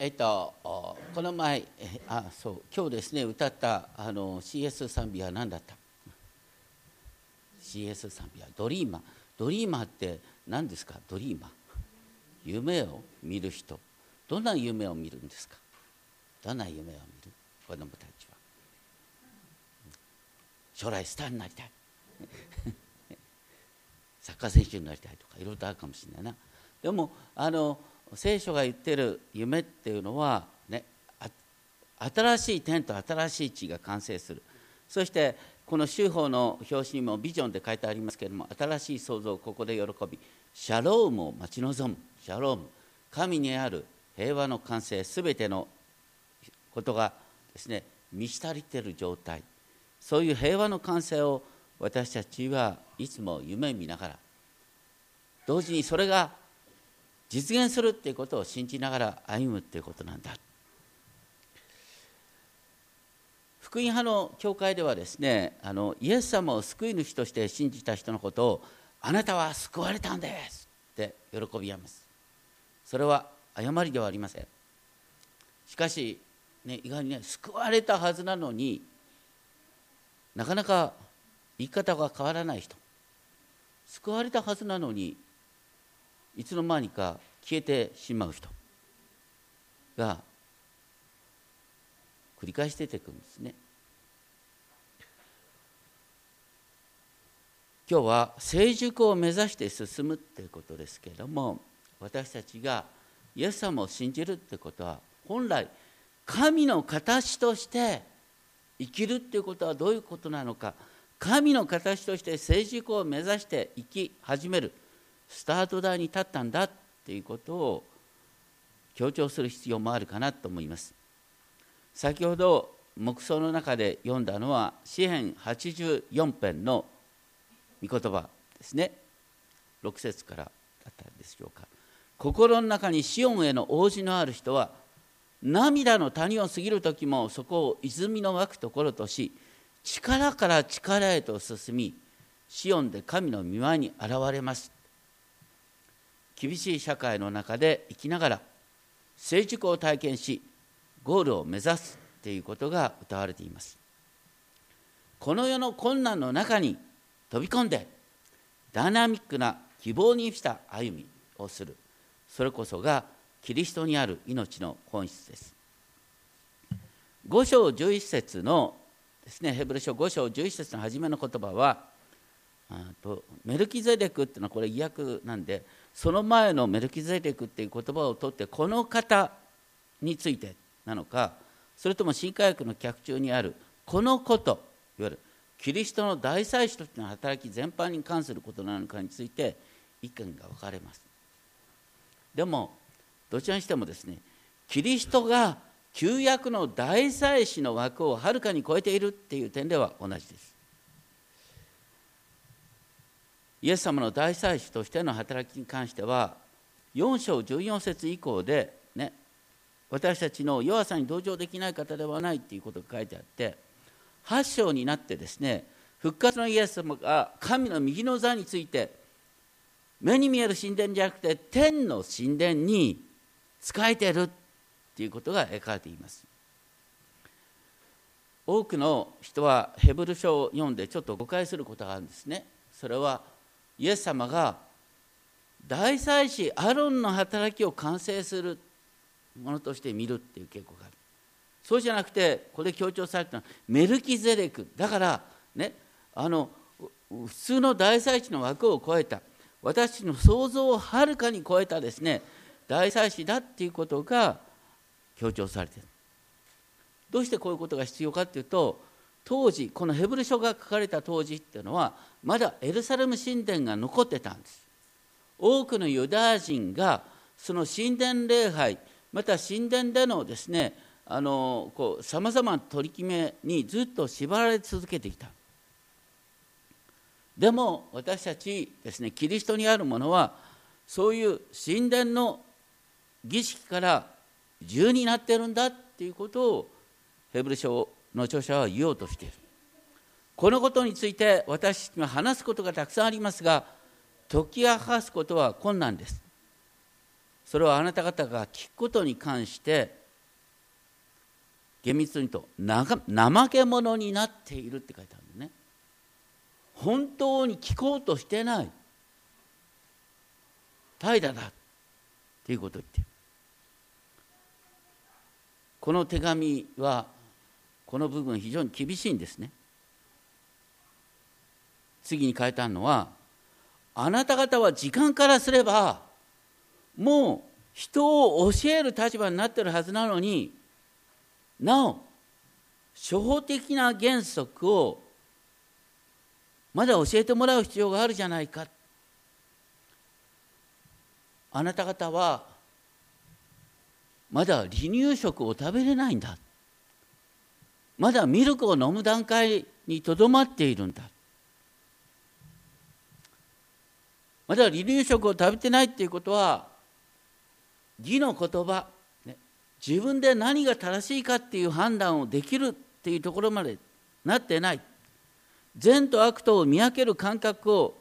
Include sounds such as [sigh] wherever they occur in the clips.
えっと、この前、あそう今日ですね、歌ったあの CS 賛美は何だった ?CS 賛美はドリーマー。ドリーマーって何ですか？ドリーマー。夢を見る人。どんな夢を見るんですか？どんな夢を見る？子供たちは。将来スターになりたい。[laughs] サッカー選手になりたいとかいろいろとあるかもしれないな。でもあの聖書が言ってる夢っていうのはね新しい天と新しい地が完成する。そしてこの修法の表紙にもビジョンで書いてありますけれども新しい創造をここで喜びシャロームを待ち望む。シャローム神にある平和の完成すべてのことがですね満ち足りている状態。そういう平和の完成を私たちはいつも夢見ながら同時にそれが実現するっていうことを信じながら歩むっていうことなんだ。福音派の教会ではですねあのイエス様を救い主として信じた人のことをあなたは救われたんですって喜びやます。それは誤りではありません。しかし、ね、意外にね救われたはずなのになかなか言い方が変わらない人。救われたはずなのにいつの間にか消えてしまう人が繰り返し出てくるんですね。今日は成熟を目指して進むっていうことですけれども私たちがイエス様を信じるってことは本来神の形として生きるっていうことはどういうことなのか神の形として成熟を目指して生き始めるスタート台に立ったんだっていうことを強調する必要もあるかなと思います。先ほど黙想の中で読んだのは詩編84編の御言葉ですね。6節からだったでしょうか。心の中にシオンへの応じのある人は涙の谷を過ぎる時もそこを泉の湧くところとし力から力へと進みシオンで神の御前に現れます。厳しい社会の中で生きながら成熟を体験しゴールを目指すということが歌われています。この世の困難の中に飛び込んでダイナミックな希望にした歩みをする。それこそがキリストにある命の本質です。5章11節のですねヘブル書5章11節の初めの言葉はとメルキゼデクっていうのはこれ意訳なんでその前のメルキゼデクっていう言葉を取ってこの方についてなのかそれとも新科学の脚中にあるこのこといわゆるキリストの大祭司としての働き全般に関することなのかについて意見が分かれます。でもどちらにしてもですねキリストが旧約の大祭司の枠をはるかに超えているっていう点では同じです。イエス様の大祭司としての働きに関しては4章14節以降でね私たちの弱さに同情できない方ではないっていうことが書いてあって8章になってですね復活のイエス様が神の右の座について目に見える神殿じゃなくて天の神殿に仕えてるっていうことが描かれています。多くの人はヘブル書を読んでちょっと誤解することがあるんですね。それはイエス様が大祭司アロンの働きを完成するものとして見るっていう傾向がある。そうじゃなくてこれ強調されたのはメルキゼレク。だからねあの普通の大祭司の枠を超えた。私の想像をはるかに超えたですね大祭司だっていうことが強調されてる。どうしてこういうことが必要かっていうと当時このヘブル書が書かれた当時っていうのはまだエルサレム神殿が残ってたんです。多くのユダヤ人がその神殿礼拝また神殿でのですねさまざまな取り決めにずっと縛られ続けてきた。でも私たちですねキリストにあるものはそういう神殿の儀式から自由になってるんだっていうことをヘブル書の著者は言おうとしている。このことについて私には話すことがたくさんありますが解き明かすことは困難です。それはあなた方が聞くことに関して厳密に言うと怠け者になっているって書いてあるのね。本当に聞こうとしてない。怠惰だっていうことを言ってる。この手紙はこの部分非常に厳しいんですね。次に書いてあるのはあなた方は時間からすればもう人を教える立場になってるはずなのになお初歩的な原則をまだ教えてもらう必要があるじゃないか。あなた方はまだ離乳食を食べれないんだ。まだミルクを飲む段階にとどまっているんだ。まだ離乳食を食べてないっていうことは義の言葉、ね、自分で何が正しいかっていう判断をできるっていうところまでなってない。善と悪とを見分ける感覚を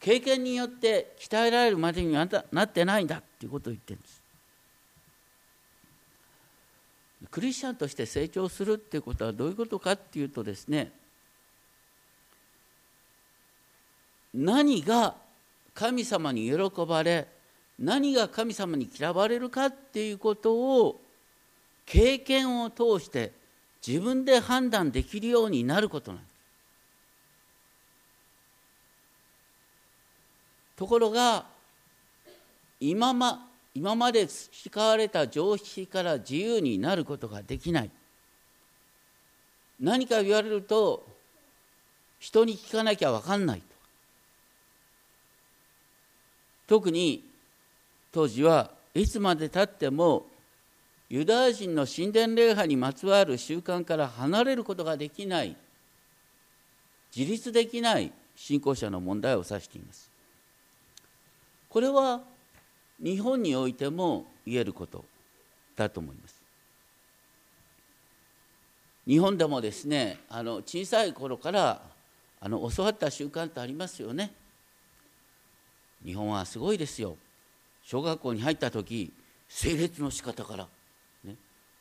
経験によって鍛えられるまでにはなってないんだっていうことを言ってるんです。クリスチャンとして成長するっていうことはどういうことかっていうとですね何が神様に喜ばれ何が神様に嫌われるかっていうことを経験を通して自分で判断できるようになることなんです。ところが今ま今まで培われた常識から自由になることができない。何か言われると人に聞かなきゃ分かんない特に当時はいつまでたってもユダヤ人の神殿礼拝にまつわる習慣から離れることができない。自立できない信仰者の問題を指しています。これは日本においても言えることだと思います。日本でもですねあの小さい頃からあの教わった習慣ってありますよね。日本はすごいですよ。小学校に入った時整列の仕方から、ね、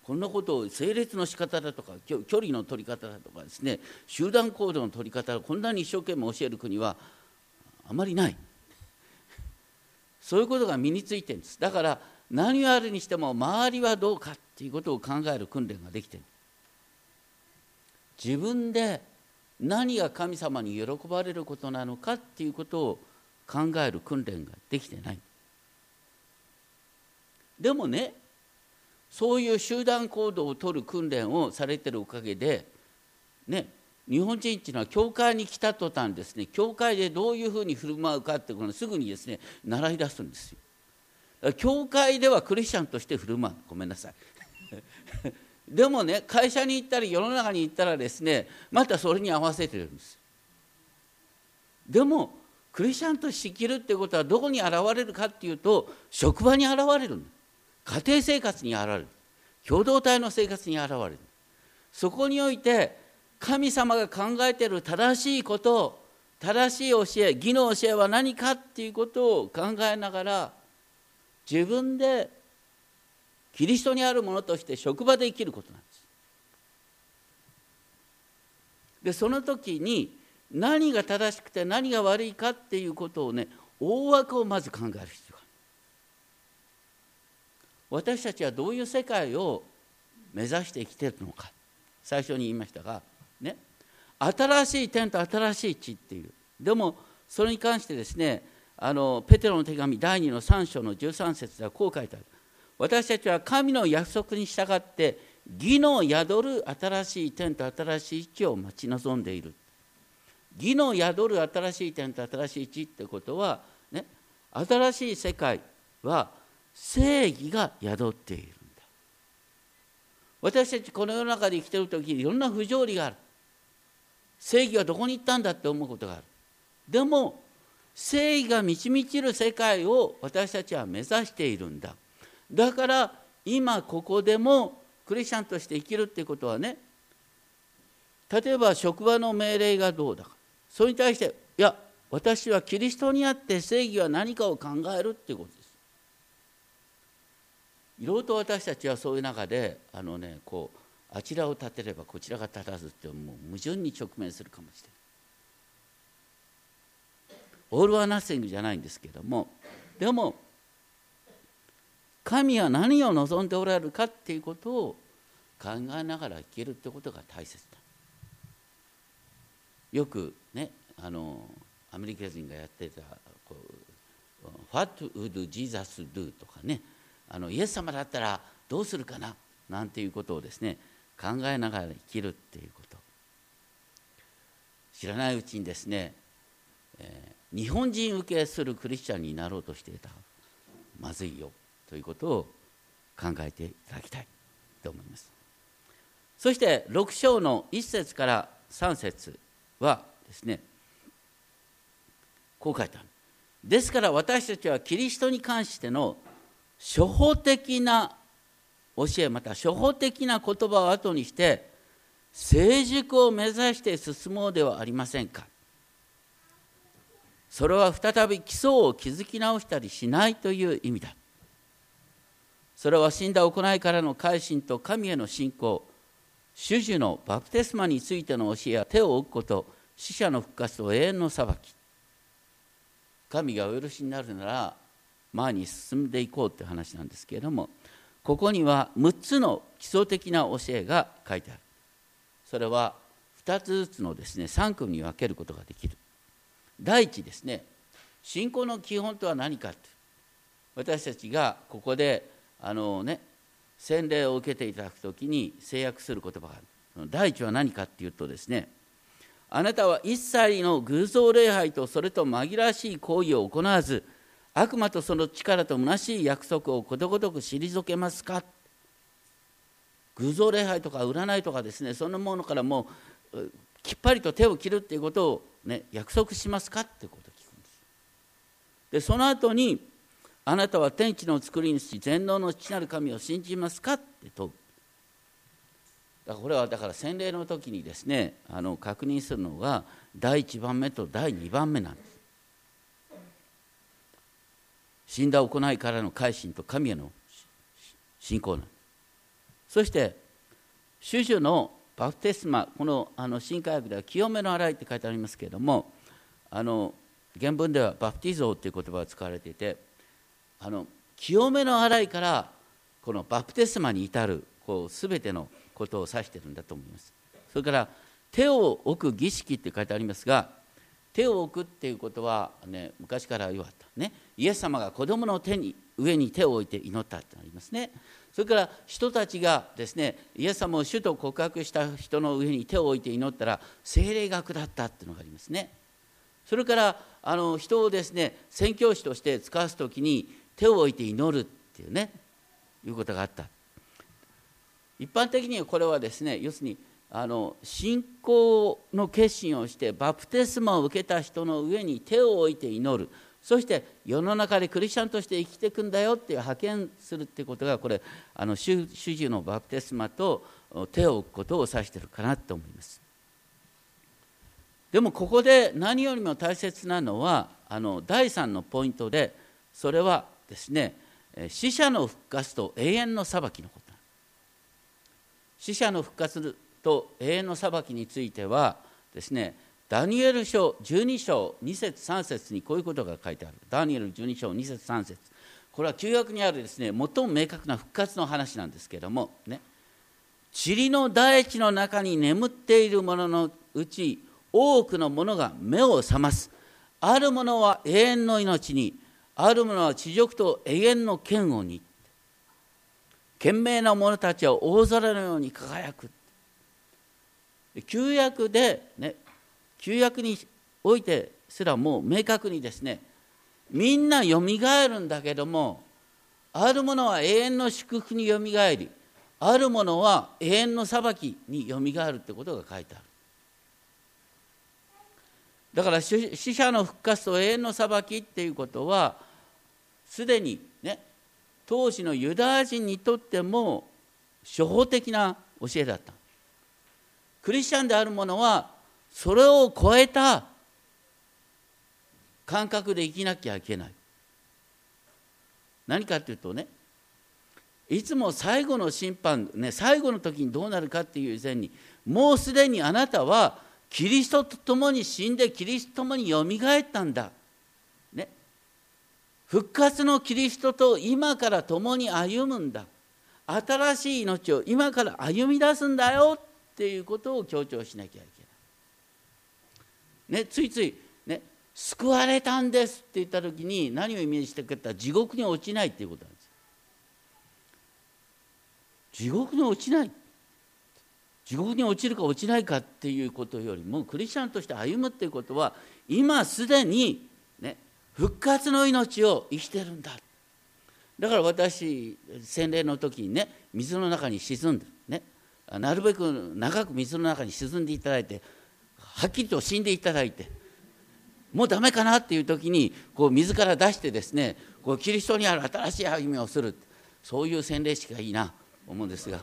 こんなことを整列の仕方だとか距離の取り方だとかですね。集団行動の取り方こんなに一生懸命教える国はあまりない。そういうことが身についてるんです。だから何をあるにしても周りはどうかっていうことを考える訓練ができてる。自分で何が神様に喜ばれることなのかっていうことを考える訓練ができてない。でもねそういう集団行動をとる訓練をされてるおかげでね日本人っていうのは教会に来た途端ですね教会でどういうふうに振る舞うかってことをすぐにですね習い出すんですよ。教会ではクリスチャンとして振る舞うごめんなさい。[laughs] でもね会社に行ったり世の中に行ったらですねまたそれに合わせてるんですでもクリスチャンとして生きるってことはどこに現れるかっていうと職場に現れる家庭生活に現れる。共同体の生活に現れる。そこにおいて神様が考えている正しいこと正しい教え義の教えは何かっていうことを考えながら自分でキリストにあるものとして職場で生きることなんです。でその時に何が正しくて何が悪いかっていうことをね大枠をまず考える必要がある私たちはどういう世界を目指して生きてるのか最初に言いましたがね。新しい天と新しい地っていう。でもそれに関してですねあのペテロの手紙第2の3章の13節ではこう書いてある。私たちは神の約束に従って義の宿る新しい天と新しい地を待ち望んでいる。義の宿る新しい点と新しい地ってことは、ね、新しい世界は正義が宿っているんだ。私たちこの世の中で生きてる時いろんな不条理がある。正義はどこに行ったんだって思うことがある。でも正義が満ち満ちる世界を私たちは目指しているんだ。だから今ここでもクリスチャンとして生きるっていうことはね例えば職場の命令がどうだか。それに対していや私はキリストにあって正義は何かを考えるっていうことです。いろいろと私たちはそういう中であのねこうあちらを立てればこちらが立たずってもう矛盾に直面するかもしれないオール・はナッシングじゃないんですけどもでも神は何を望んでおられるかっていうことを考えながら生きるってことが大切だよくねあのアメリカ人がやってたこう「What would Jesus do?」とかねあのイエス様だったらどうするかななんていうことをですね考えながら生きるっていうこと。知らないうちにですね、えー、日本人受けするクリスチャンになろうとしていたまずいよということを考えていただきたいと思います。そして6章の1節から3節はですねこう書いてある。ですから私たちはキリストに関しての初歩的な教えまた初歩的な言葉を後にして成熟を目指して進もうではありませんか。それは再び基礎を築き直したりしないという意味だ。それは死んだ行いからの改心と神への信仰主樹のバプテスマについての教えや手を置くこと死者の復活と永遠の裁き。神がお許しになるなら前に進んでいこうって話なんですけれどもここには6つの基礎的な教えが書いてある。それは2つずつのですね3組に分けることができる。第一ですね信仰の基本とは何か私たちがここであのね洗礼を受けていただくときに制約する言葉がある。第一は何かっていうとですねあなたは一切の偶像礼拝とそれと紛らわしい行為を行わず悪魔とその力と虚しい約束をことごとく退けますか？偶像礼拝とか占いとかですねそんなものからもうきっぱりと手を切るっていうことを、ね、約束しますか？ってことを聞くんです。でその後にあなたは天地の作り主全能の父なる神を信じますか？って問う。だからこれはだから洗礼の時にですねあの確認するのが第1番目と第2番目なんです。死んだ行いからの改心と神への信仰なんそして主樹のバプテスマこのあの新科学では清めの洗いって書いてありますけれどもあの原文ではバプティゾーっていう言葉が使われていてあの清めの洗いからこのバプテスマに至るこう全てのことを指しているんだと思います。それから手を置く儀式って書いてありますが手を置くっていうことは、ね、昔から言われた、ね、イエス様が子供の手に上に手を置いて祈ったってありますね。それから人たちがですねイエス様を主と告白した人の上に手を置いて祈ったら精霊が下ったっていうのがありますね。それからあの人をですね宣教師として使わす時に手を置いて祈るっていうねいうことがあった。一般的にはこれはですね要するにあの信仰の決心をしてバプテスマを受けた人の上に手を置いて祈る。そして世の中でクリスチャンとして生きていくんだよっていう派遣するってことがこれあの主主のバプテスマと手を置くことを指してるかなと思います。でもここで何よりも大切なのはあの第3のポイントでそれはですね死者の復活と永遠の裁きのこと。死者の復活と永遠の裁きについてはですねダニエル書12章2節3節にこういうことが書いてある。ダニエル12章2節3節。これは旧約にあるですね最も明確な復活の話なんですけどもね。塵の大地の中に眠っているもののうち多くのものが目を覚ます。あるものは永遠の命にあるものは地獄と永遠の嫌悪に。賢明な者たちは大空のように輝く。旧約で、ね、旧約においてすらもう明確にですねみんなよみがえるんだけどもあるものは永遠の祝福によみがえりあるものは永遠の裁きによみがえるってことが書いてある。だから死者の復活と永遠の裁きっていうことはすでにね当時のユダヤ人にとっても初歩的な教えだった。クリスチャンである者はそれを超えた感覚で生きなきゃいけない何かっていうとねいつも最後の審判、ね、最後の時にどうなるかっていう以前にもうすでにあなたはキリストと共に死んでキリストと共によみがえったんだ。ね、復活のキリストと今から共に歩むんだ。新しい命を今から歩み出すんだよっていうことを強調しなきゃいけない。ね、ついつい、ね、救われたんですって言った時に何をイメージしてくれたら地獄に落ちないっていうことなんです。地獄に落ちない地獄に落ちるか落ちないかっていうことよりもクリスチャンとして歩むっていうことは今すでに、ね、復活の命を生きてるんだだから私洗礼の時にね水の中に沈んでねなるべく長く水の中に沈んでいただいてはっきりと死んでいただいてもうダメかなっていう時にこう水から出してですねこうキリストにある新しい歩みをするそういう洗礼式がいいな思うんですが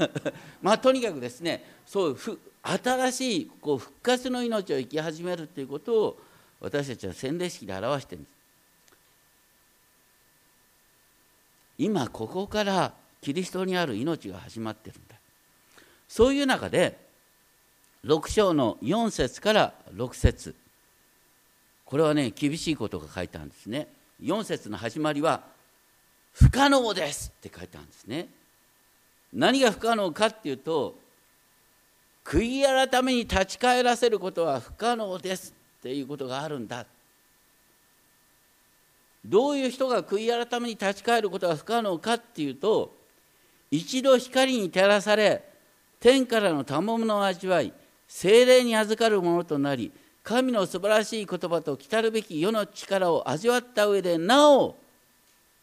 [laughs] まあとにかくですねそうふ新しいこう復活の命を生き始めるということを私たちは洗礼式で表してるんです。今ここからキリストにある命が始まってるそういう中で6章の4節から6節。これはね厳しいことが書いてあるんですね。4節の始まりは「不可能です」って書いてあるんですね。何が不可能かっていうと悔い改めに立ち返らせることは不可能ですっていうことがあるんだ。どういう人が悔い改めに立ち返ることが不可能かっていうと一度光に照らされ天からの賜物を味わい精霊に預かるものとなり神の素晴らしい言葉と来たるべき世の力を味わった上でなお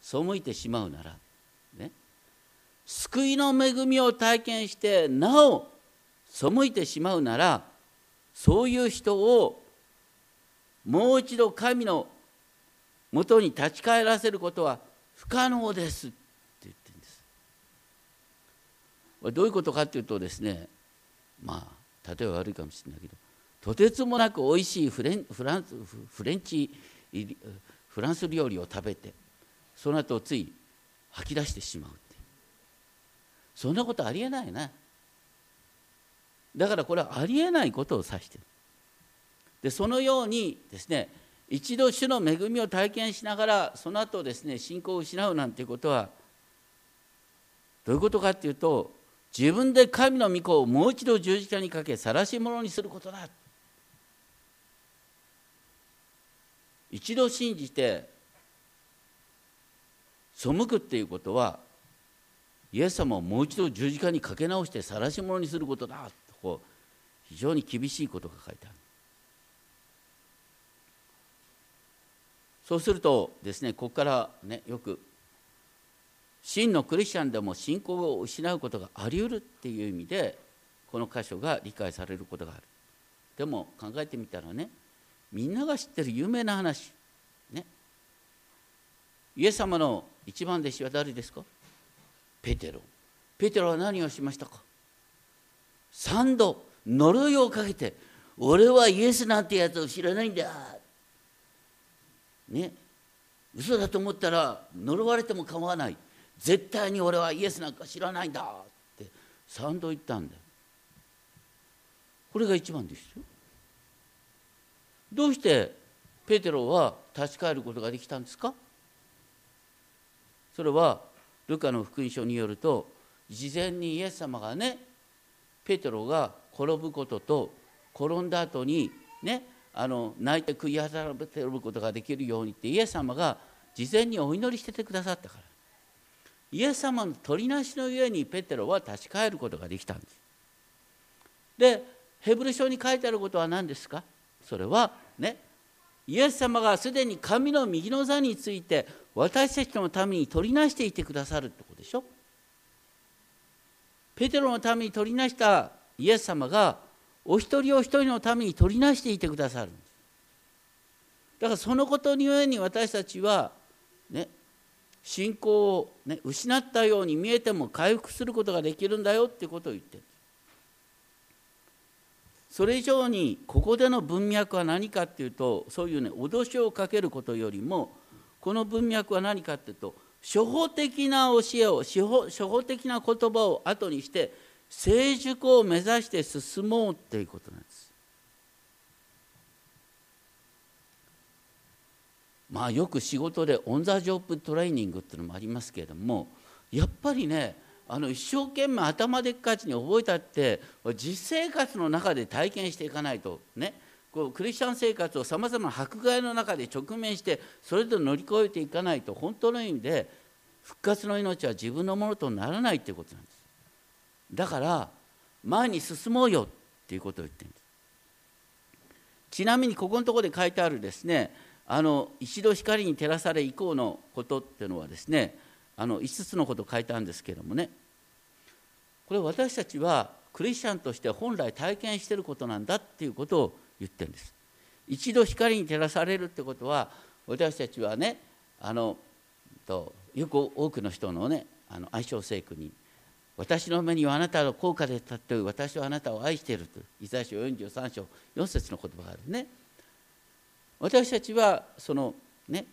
背いてしまうなら、ね、救いの恵みを体験してなお背いてしまうならそういう人をもう一度神の元に立ち返らせることは不可能ですって言ってるんです。どういうことかっていうとですねまあ例えば悪いかもしれないけどとてつもなくおいしいフレンフランフレンチフランス料理を食べてその後つい吐き出してしまうってそんなことありえないな。だからこれはありえないことを指してる。でそのようにですね一度主の恵みを体験しながらその後ですね信仰を失うなんていうことはどういうことかっていうと自分で神の御子をもう一度十字架にかけ晒し者にすることだ。一度信じて背くっていうことはイエス様をもう一度十字架にかけ直して晒し者にすることだ。とこう非常に厳しいことが書いてある。そうするとですねここからねよく真のクリスチャンでも信仰を失うことがあり得るっていう意味でこの箇所が理解されることがある。でも考えてみたらねみんなが知ってる有名な話。ね。イエス様の一番弟子は誰ですか？ペテロ。ペテロは何をしましたか？3度呪いをかけて俺はイエスなんてやつを知らないんだ。ね。嘘だと思ったら呪われても構わない。絶対に俺はイエスなんか知らないんだ。って3度言ったんだよ。これが一番ですよ。どうしてペテロは立ち返ることができたんですか？それはルカの福音書によると事前にイエス様がねペテロが転ぶことと転んだ後にねあの泣いて悔い改めてることができるようにってイエス様が事前にお祈りしててくださったから。イエス様の取りなしのゆえにペテロは立ち返ることができたんです。でヘブル書に書いてあることは何ですか？それはねイエス様がすでに神の右の座について私たちのために取りなしていてくださるってことでしょ？ペテロのために取りなしたイエス様がお一人お一人のために取りなしていてくださるだからそのことにゆえに私たちはね信仰を、ね、失ったように見えても回復することができるんだよっていうことを言ってる。それ以上にここでの文脈は何かっていうとそういうね脅しをかけることよりもこの文脈は何かっていうと初歩的な教えを初歩初歩的な言葉を後にして成熟を目指して進もうっていうことなんです。まあよく仕事でオン・ザ・ジョブ・トレーニングっていうのもありますけれどもやっぱりねあの一生懸命頭でっかちに覚えたって実生活の中で体験していかないとねこうクリスチャン生活をさまざまな迫害の中で直面してそれで乗り越えていかないと本当の意味で復活の命は自分のものとならないっていうことなんです。だから前に進もうよっていうことを言ってるんです。ちなみにここのところで書いてあるですねあの一度光に照らされ以降のことっていうのはですねあの5つのことを書いてあるんですけれどもね。これ私たちはクリスチャンとして本来体験していることなんだっていうことを言ってるんです。一度光に照らされるってことは私たちはねあのとよく多くの人のねあの愛称聖句に私の目にはあなたの高価で立っており私はあなたを愛しているとイザヤ書43章4節の言葉があるね。私たちはそのね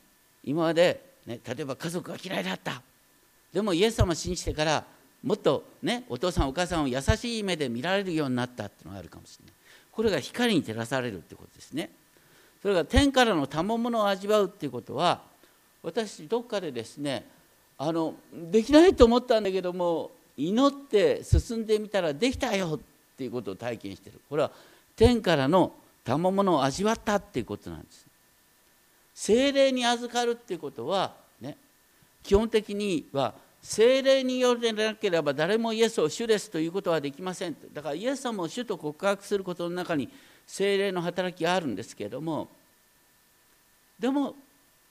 今まで、ね、例えば家族が嫌いだった。でもイエス様を信じてからもっとねお父さんお母さんを優しい目で見られるようになったっていうのがあるかもしれない。これが光に照らされるってことですね。それが天からの賜物を味わうっていうことは私どっかでですねあのできないと思ったんだけども祈って進んでみたらできたよっていうことを体験してる。これは天からの賜物を味わったっていうことなんです。精霊に預かるっていうことはね基本的には精霊によるでなければ誰もイエスを主ですということはできませんだからイエス様を主と告白することの中に精霊の働きがあるんですけれどもでも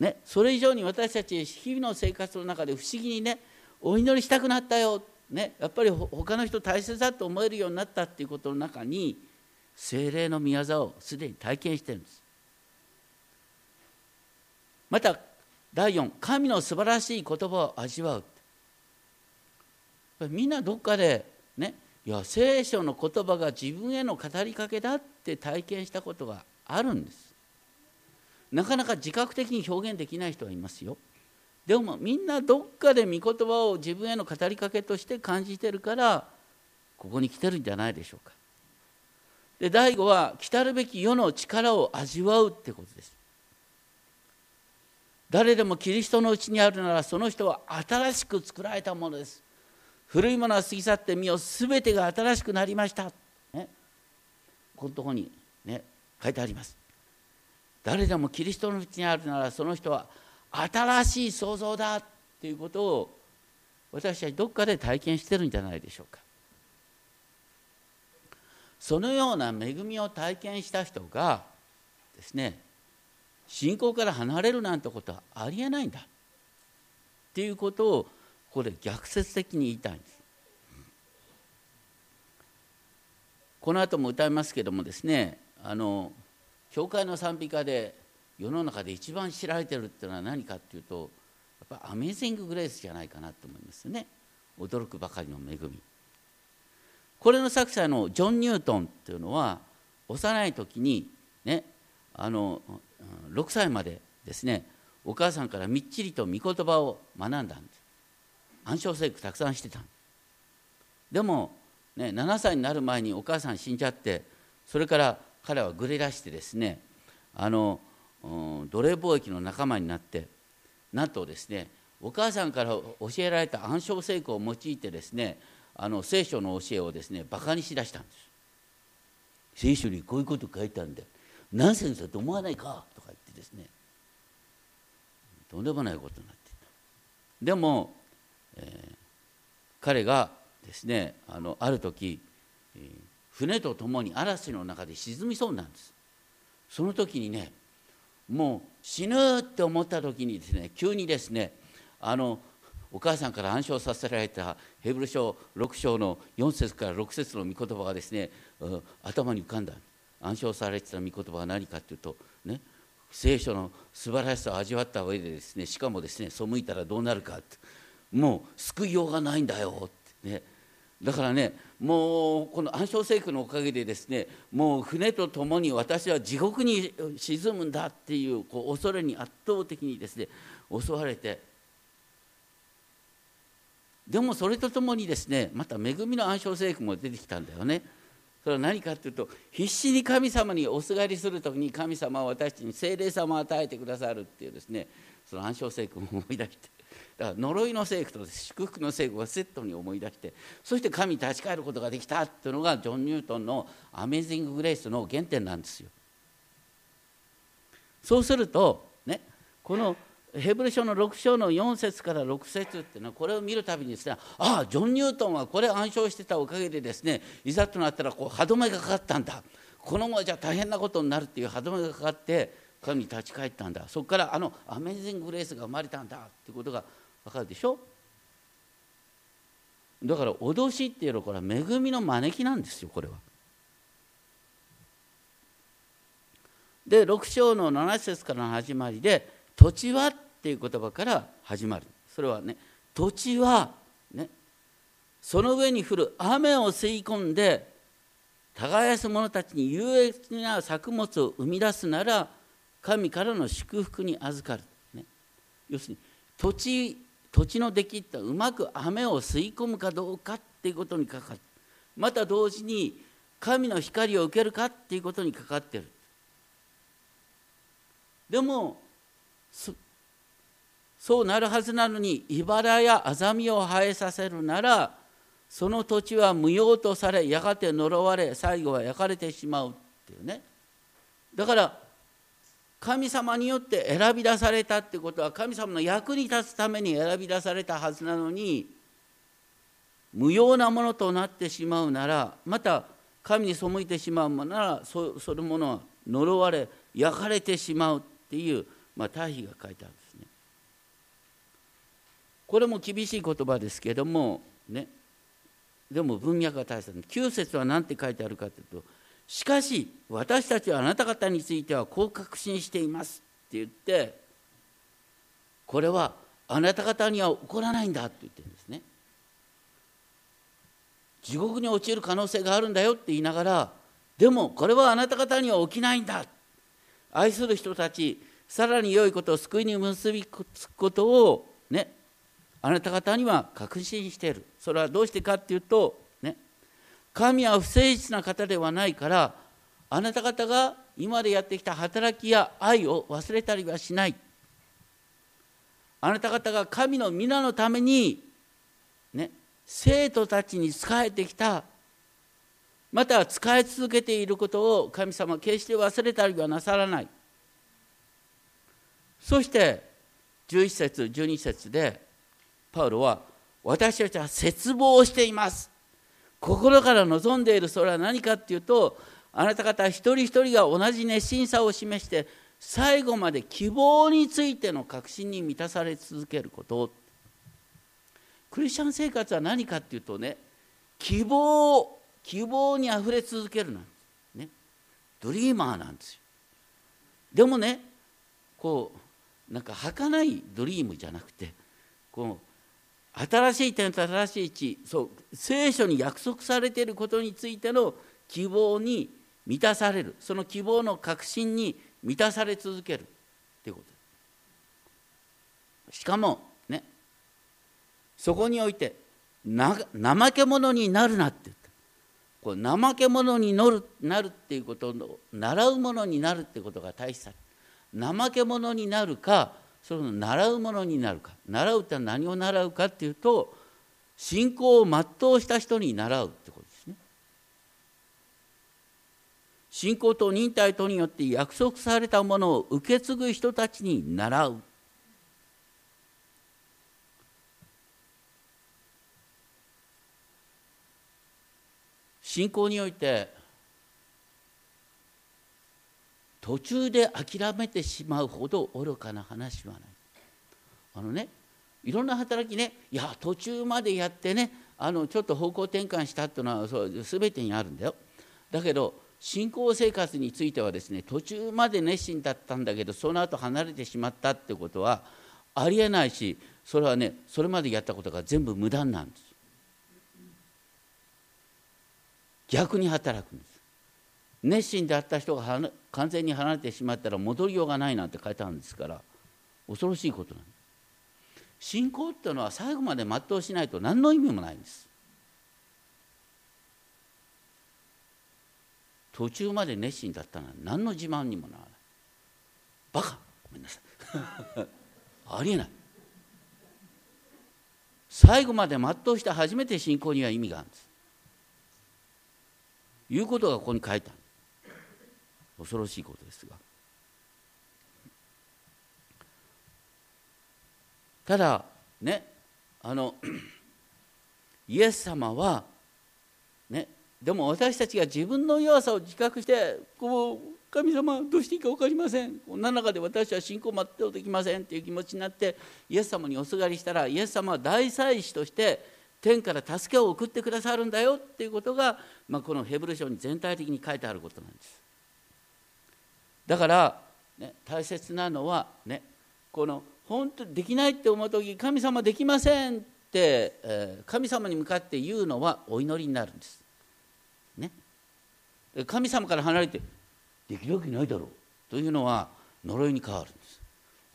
ねそれ以上に私たち日々の生活の中で不思議にねお祈りしたくなったよ、ね、やっぱり他の人大切だと思えるようになったっていうことの中に精霊の御業をすでに体験してるんです。また第4神の素晴らしい言葉を味わう。みんなどっかでねいや聖書の言葉が自分への語りかけだって体験したことがあるんです。なかなか自覚的に表現できない人はいますよ。でもみんなどっかで御言葉を自分への語りかけとして感じてるからここに来てるんじゃないでしょうか。で第5は来たるべき世の力を味わうってことです。誰でもキリストのうちにあるならその人は新しく作られたものです。古いものは過ぎ去ってみよ全てが新しくなりました、ね、このところにね書いてあります。誰でもキリストのうちにあるならその人は新しい創造だっていうことを私たちどっかで体験してるんじゃないでしょうか。そのような恵みを体験した人がですね信仰から離れるなんてことはありえないんだ。っていうことをここで逆説的に言いたいんです。この後も歌いますけどもですねあの教会の賛美歌で世の中で一番知られてるっていうのは何かっていうとやっぱアメージング・グレースじゃないかなと思いますね。驚くばかりの恵み。これの作者のジョン・ニュートンっていうのは幼い時にねあの6歳までですねお母さんからみっちりと御言葉を学んだんです。暗唱聖句たくさんしてたでも、ね、7歳になる前にお母さん死んじゃってそれから彼はぐれ出してですねあの奴隷貿易の仲間になってなんとですねお母さんから教えられた暗唱聖句を用いてですねあの聖書の教えをですねバカにしだしたんです。聖書にこういうこと書いたんだナンセンスだと思わないかとか言ってですね。とんでもないことになってた。でもえー、彼がですねあのある時、えー、船と共に嵐の中で沈みそうなんです。その時にねもう死ぬって思った時にですね急にですねあのお母さんから暗唱させられたヘブル書6章の4節から6節の御言葉がですね頭に浮かんだ。暗唱されてた御言葉は何かっていうとね聖書の素晴らしさを味わった上でですねしかもですね背いたらどうなるかもう救いようがないんだよってね。だからねもうこの暗唱聖句のおかげでですねもう船と共に私は地獄に沈むんだっていうこう恐れに圧倒的にですね襲われてでもそれとともにですねまた恵みの暗唱聖句も出てきたんだよねそれは何かっていうと必死に神様におすがりする時に神様は私たちに精霊様を与えてくださるっていうですねその暗唱聖句を思い出してだから呪いの聖句と祝福の聖句がセットに思い出してそして神に立ち返ることができたっていうのがジョン・ニュートンの「アメージング・グレイス」の原点なんですよ。そうするとねこのヘブル書の6章の4節から6節っていうのはこれを見るたびにですねああジョン・ニュートンはこれ暗唱してたおかげでですねいざとなったらこう歯止めがかかったんだ。このままじゃ大変なことになるっていう歯止めがかかって神に立ち返ったんだ。そこからあのアメージング・グレースが生まれたんだっていうことが分かるでしょ？だから脅しっていうのはこれは恵みの招きなんですよこれは。で6章の7節からの始まりで「土地は」っていう言葉から始まる。それはね土地はね。その上に降る雨を吸い込んで耕す者たちに有益な作物を生み出すなら神からの祝福に預かる、ね、要するに土地土地の出来ってうまく雨を吸い込むかどうかっていうことにかかる。また同時に神の光を受けるかっていうことにかかってる。でもそうなるはずなのに茨やアザミを生えさせるならその土地は無用とされやがて呪われ最後は焼かれてしまうっていうね。だから神様によって選び出されたってことは神様の役に立つために選び出されたはずなのに無用なものとなってしまうならまた神に背いてしまうものならそそのものは呪われ焼かれてしまうっていう、まあ、対比が書いてあるんですね。これも厳しい言葉ですけどもね。でも文脈が大切9節は何て書いてあるかというとしかし私たちはあなた方についてはこう確信していますって言ってこれはあなた方には起こらないんだって言ってるんですね。地獄に落ちる可能性があるんだよって言いながらでもこれはあなた方には起きないんだ。愛する人たちさらに良いことを救いに結びつくことをねあなた方には確信している。それはどうしてかっていうとね神は不誠実な方ではないからあなた方が今までやってきた働きや愛を忘れたりはしない。あなた方が神の皆のためにね生徒たちに仕えてきたまた仕え続けていることを神様決して忘れたりはなさらない。そして11節12節でパウロは私たちは絶望しています。心から望んでいるそれは何かっていうとあなた方一人一人が同じ熱心さを示して最後まで希望についての確信に満たされ続けること。クリスチャン生活は何かっていうとね希望希望にあふれ続けるなんですね。ドリーマーなんですよ。でもねこうなんか儚いドリームじゃなくてこう新しい点と新しい地そう聖書に約束されていることについての希望に満たされる。その希望の確信に満たされ続けるということ。しかもねそこにおいてな怠け者になるなって言った。これ怠け者になるなるっていうことの習うものになるってことが大切。怠け者になるかその習うものになるか習うって何を習うかっていうと信仰を全うした人に習うってことですね。信仰と忍耐とによって約束されたものを受け継ぐ人たちに習う。信仰において途中で諦めてしまうほど愚かな話はない。あのねいろんな働きねいや途中までやってねあのちょっと方向転換したっていうのはそう全てにあるんだよ。だけど信仰生活についてはですね途中まで熱心だったんだけどその後離れてしまったってことはありえないしそれはねそれまでやったことが全部無駄なんです。逆に働くんです。熱心であった人が完全に離れてしまったら戻りようがないなんて書いてあるんですから恐ろしいことなんです。信仰っていうのは最後まで全うしないと何の意味もないんです。途中まで熱心だったのは何の自慢にもならない。バカ。ごめんなさい。[laughs] ありえない。最後まで全うして初めて信仰には意味があるんです。いうことがここに書いてある。恐ろしいことですが。ただねあの [clears throat] イエス様はねでも私たちが自分の弱さを自覚してこう神様どうしていいか分かりません。こんな中で私は信仰全うできませんっていう気持ちになってイエス様におすがりしたらイエス様は大祭司として天から助けを送ってくださるんだよっていうことが、まあ、このヘブル書に全体的に書いてあることなんです。だから、ね、大切なのはねこの本当できないって思う時神様できませんって、えー、神様に向かって言うのはお祈りになるんです。ね。神様から離れてできるわけないだろうというのは呪いに変わるんです。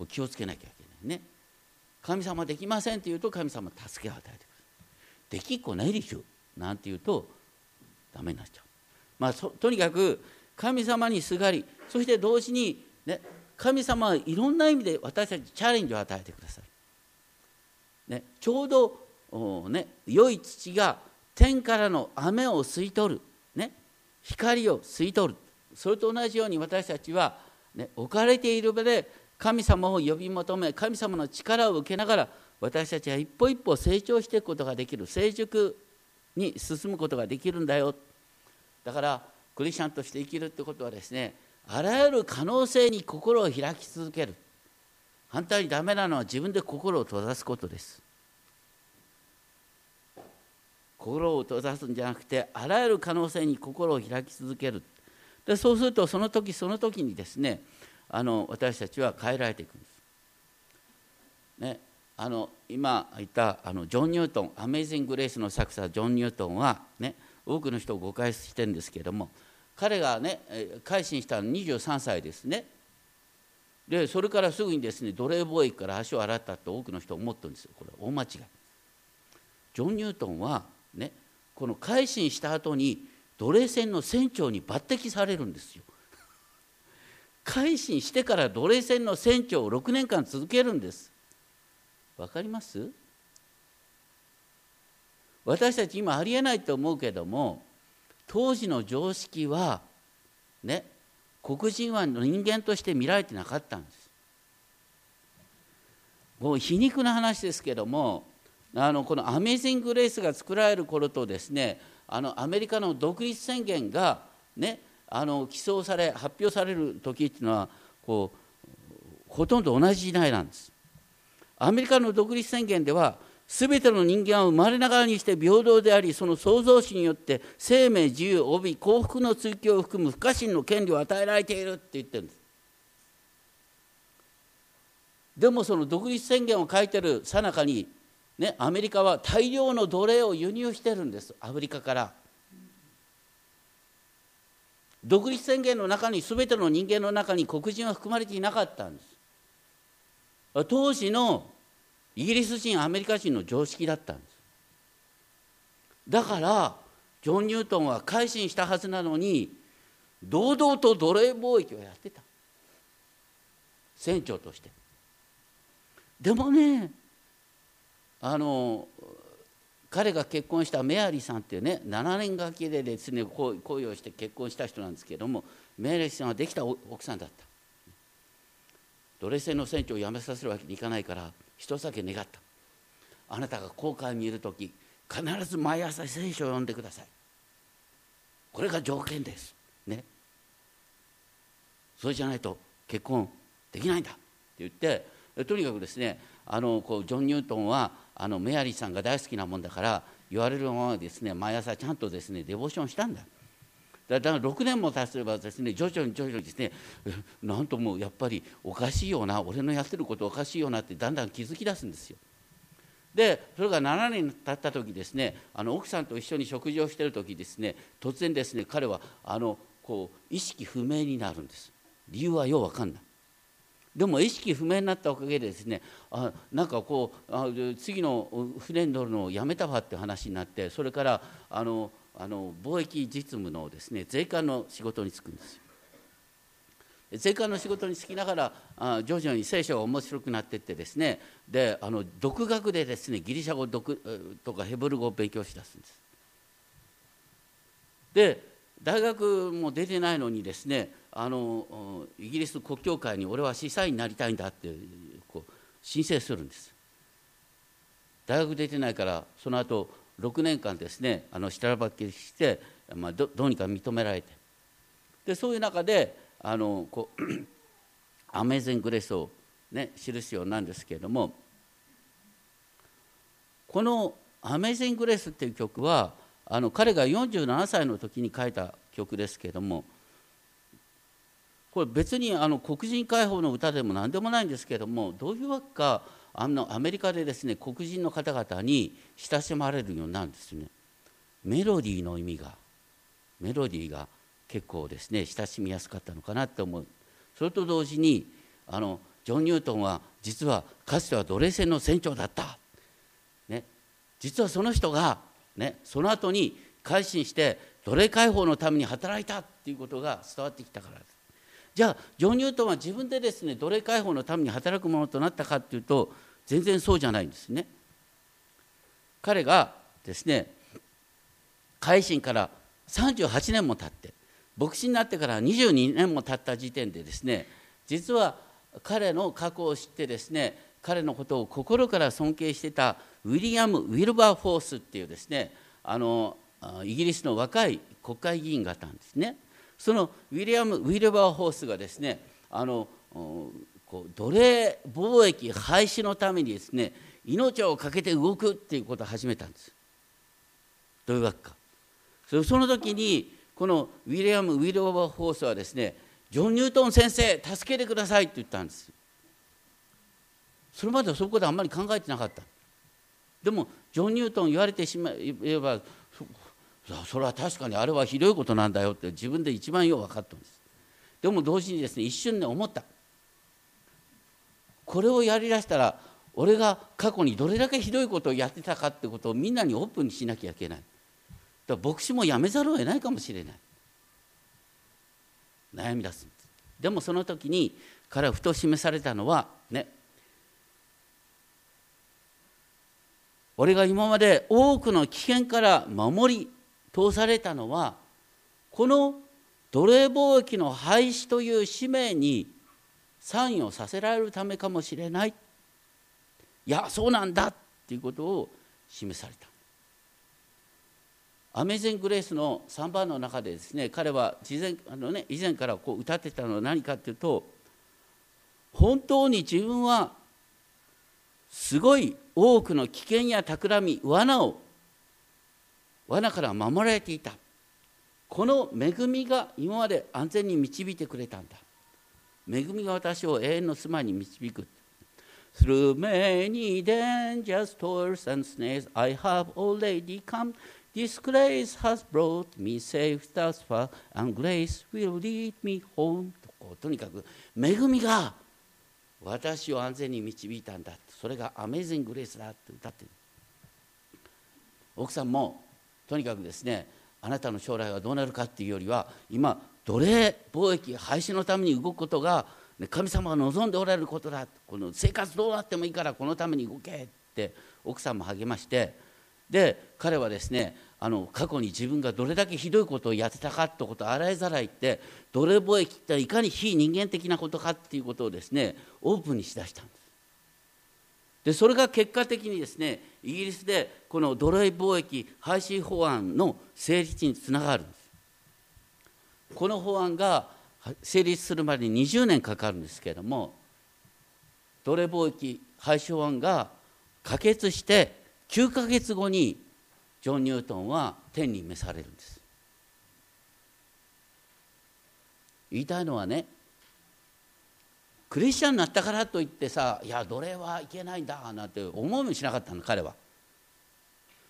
気をつけなきゃいけないね。神様できませんって言うと神様助けを与えてくる。できっこないでしょ。なんて言うとダメになっちゃう。まあとにかく神様にすがりそして同時に、ね、神様はいろんな意味で私たちチャレンジを与えてくださる、ね、ちょうど、ね、良い土が天からの雨を吸い取る、ね、光を吸い取るそれと同じように私たちは、ね、置かれている場で神様を呼び求め神様の力を受けながら私たちは一歩一歩成長していくことができる成熟に進むことができるんだよ。だからクリスチャンとして生きるってことはですねあらゆる可能性に心を開き続ける。反対にダメなのは自分で心を閉ざすことです。心を閉ざすんじゃなくてあらゆる可能性に心を開き続ける。でそうするとその時その時にですねあの私たちは変えられていくんです。ね、あの今言ったあのジョン・ニュートン「アメイジング・グレイス」の作者ジョン・ニュートンは、ね、多くの人を誤解してるんですけれども彼がね改心したの23歳ですねでそれからすぐにですね奴隷貿易から足を洗ったって多くの人は思ってるんですよこれ大間違いジョン・ニュートンはねこの改心した後に奴隷船の船長に抜擢されるんですよ。[laughs] 改心してから奴隷船の船長を6年間続けるんです。わかります？私たち今ありえないと思うけども当時の常識はね黒人は人間として見られてなかったんです。もう皮肉な話ですけどもあのこの「アメイジング・レース」が作られる頃とですねあのアメリカの独立宣言が、ね、あの起草され発表される時っていうのはこうほとんど同じ時代なんです。アメリカの独立宣言では全ての人間は生まれながらにして平等でありその創造主によって生命自由及び幸福の追求を含む不可侵の権利を与えられているって言ってるんです。でもその独立宣言を書いてるさなかにね、アメリカは大量の奴隷を輸入してるんですアフリカから独立宣言の中に全ての人間の中に黒人は含まれていなかったんです当時のイギリス人アメリカ人の常識だったんです。だからジョン・ニュートンは改心したはずなのに堂々と奴隷貿易をやってた。船長として。でもねあの彼が結婚したメアリーさんっていうね7年がきでですね恋をして結婚した人なんですけどもメアリーさんはできた奥さんだった。奴隷船の船長を辞めさせるわけにいかないから一つだけ願った。あなたが航海にいる時必ず毎朝聖書を読んでください。これが条件です。ね。それじゃないと結婚できないんだ。って言ってとにかくですねあのこうジョン・ニュートンはあのメアリーさんが大好きなもんだから言われるままですね毎朝ちゃんとですねデボーションしたんだ。だから6年も経てばですね徐々に徐々にですね [laughs] なんともやっぱりおかしいような俺のやってることおかしいよなってだんだん気づき出すんですよ。でそれが7年経った時ですねあの奥さんと一緒に食事をしてる時ですね突然ですね彼はあのこう意識不明になるんです理由はよう分かんないでも意識不明になったおかげでですねあなんかこうあ次の船に乗るのをやめたわって話になってそれからあのあの貿易実務のですね税関の仕事に就くんですよ。税関の仕事に就きながらあ徐々に聖書が面白くなっていってですねであの独学でですねギリシャ語とかヘブル語を勉強しだすんです。で大学も出てないのにですねあのイギリス国教会に俺は司祭になりたいんだってこう申請するんです大学出てないからその後6年間ですねあの下ばっきして、まあ、どどうにか認められて。でそういう中であのこう [clears throat] アメーゼングレスを、ね、記すようなんですけれどもこの「アメーゼングレス」っていう曲はあの彼が47歳の時に書いた曲ですけれどもこれ別にあの黒人解放の歌でも何でもないんですけれどもどういうわけかあのアメリカでですね黒人の方々に親しまれるようになるんですね。メロディーの意味がメロディーが結構ですね親しみやすかったのかなって思う。それと同時にあのジョン・ニュートンは実はかつては奴隷船の船長だった、ね、実はその人が、ね、その後に改心して奴隷解放のために働いたっていうことが伝わってきたからです。じゃあジョン・ニュートンは自分でですね奴隷解放のために働くものとなったかっていうと全然そうじゃないんですね。彼がですね改心から38年も経って牧師になってから22年も経った時点でですね実は彼の過去を知ってですね彼のことを心から尊敬してたウィリアム・ウィルバーフォースっていうですねあのイギリスの若い国会議員がいたんですね。そのウィリアム・ウィルバーホースがですねあのこう奴隷貿易廃止のためにですね命を懸けて動くっていうことを始めたんです。どういうわけか。その時にこのウィリアム・ウィルバーホースはですねジョン・ニュートン先生助けてくださいって言ったんです。それまではそこであんまり考えてなかった。でもジョン・ニュートン言われてしまえばそれは確かにあれはひどいことなんだよって自分で一番よう分かったんです。でも同時にですね一瞬で思った。これをやりだしたら俺が過去にどれだけひどいことをやってたかってことをみんなにオープンにしなきゃいけない。だから牧師もやめざるを得ないかもしれない。悩み出すんです。でもその時に彼はふと示されたのはね。俺が今まで多くの危険から守り通されたのはこの奴隷貿易の廃止という使命に参与させられるためかもしれない。いやそうなんだっていうことを示された。アメージング・レースの3番の中でですね彼は事前あの、ね、以前からこう歌ってたのは何かっていうと本当に自分はすごい多くの危険や企み罠を罠から守られていたこの恵みが今まで安全に導いてくれたんだ恵みが私を永遠の住まいに導く Through many dangers, toils and snares, I have already come. This grace has brought me safe thus far, and grace will lead me home. とにかく恵みが私を安全に導いたんだそれがアメージング・グレースだって歌ってる奥さんもとにかくですねあなたの将来はどうなるかっていうよりは今奴隷貿易廃止のために動くことが神様が望んでおられることだこの生活どうなってもいいからこのために動けって奥さんも励ましてで彼はですねあの過去に自分がどれだけひどいことをやってたかってことを洗いざらいって奴隷貿易っていかに非人間的なことかっていうことをですねオープンにしだしたんです。でそれが結果的にですねイギリスでこの奴隷貿易廃止法案の成立につながるんです。この法案が成立するまでに20年かかるんですけれども奴隷貿易廃止法案が可決して9か月後にジョン・ニュートンは天に召されるんです。言いたいのはねクリスチャンになったからといってさいや奴隷はいけないんだなんて思いもしなかったの彼は。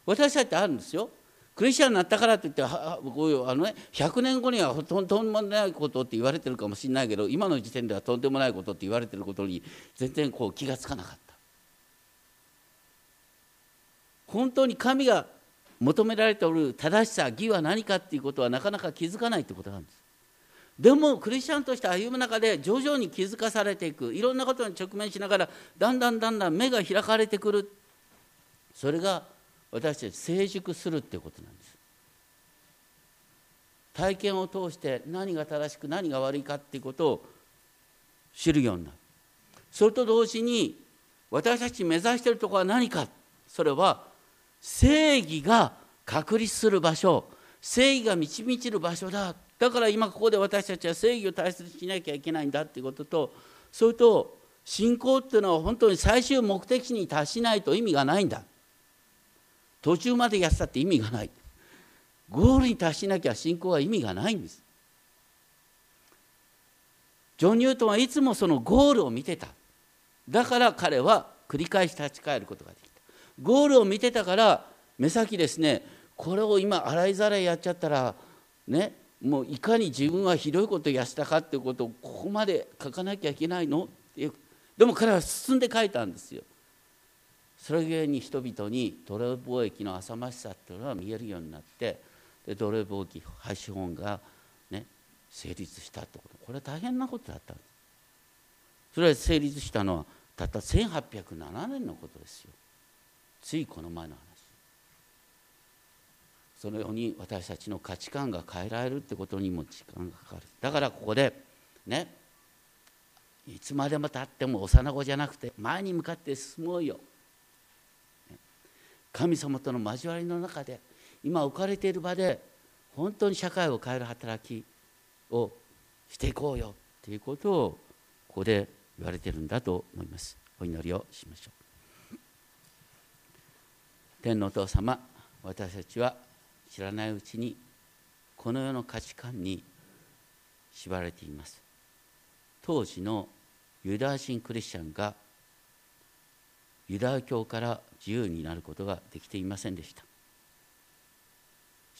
私だってあるんですよ。クリスチャンになったからといってこういうあの、ね、100年後にはとんでもないことって言われてるかもしれないけど今の時点ではとんでもないことって言われてることに全然こう気が付かなかった。本当に神が求められておる正しさ義は何かっていうことはなかなか気づかないってことなんです。でもクリスチャンとして歩む中で徐々に気づかされていく。いろんなことに直面しながらだんだんだんだん目が開かれてくる。それが私たち成熟するっていうことなんです。体験を通して何が正しく何が悪いかっていうことを知るようになる。それと同時に私たち目指しているところは何か。それは正義が確立する場所。正義が満ち満ちる場所だ。だから今ここで私たちは正義を大切にしなきゃいけないんだっていうこととそれと信仰っていうのは本当に最終目的地に達しないと意味がないんだ。途中までやったって意味がない。ゴールに達しなきゃ信仰は意味がないんです。ジョン・ニュートンはいつもそのゴールを見てた。だから彼は繰り返し立ち返ることができた。ゴールを見てたから目先ですねこれを今洗いざらいやっちゃったらねもういかに自分はひどいことをやしたかっていうことをここまで書かなきゃいけないのっていう。でも彼は進んで書いたんですよ。それゆえに人々に奴隷貿易の浅ましさっていうのが見えるようになってで奴隷貿易廃止法がね成立したってこと。これは大変なことだったんです。それは成立したのはたった1807年のことですよ。ついこの前の話。そのように私たちの価値観が変えられるってことにも時間がかかる。だからここでねいつまでもたっても幼子じゃなくて前に向かって進もうよ。神様との交わりの中で今置かれている場で本当に社会を変える働きをしていこうよということをここで言われてるんだと思います。お祈りをしましょう。天のお父様私たちは知らないうちにこの世の価値観に縛られています。当時のユダヤ人クリスチャンがユダヤ教から自由になることができていませんでした。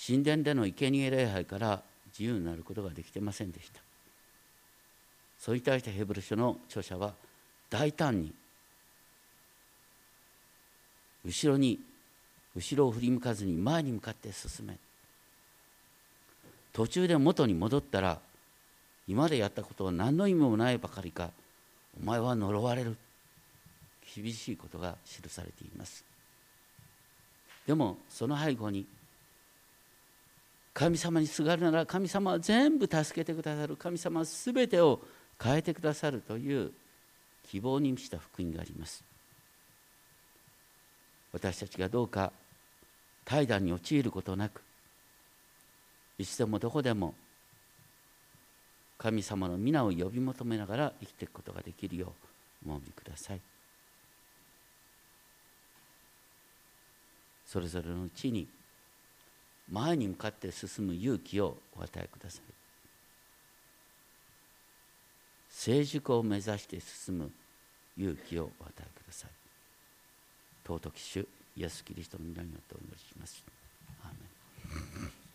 神殿での生贄礼拝から自由になることができてませんでした。それに対してヘブル書の著者は大胆に後ろに後ろを振り向かずに前に向かって進め。途中で元に戻ったら今でやったことは何の意味もないばかりかお前は呪われる。厳しいことが記されています。でもその背後に神様にすがるなら神様は全部助けてくださる。神様は全てを変えてくださるという希望に満ちた福音があります。私たちがどうか怠惰に陥ることなくいつでもどこでも神様の皆を呼び求めながら生きていくことができるようお守りください。それぞれのうちに前に向かって進む勇気をお与えください。成熟を目指して進む勇気をお与えください。尊き主イエス・キリストの皆によってお祈りします。アーメン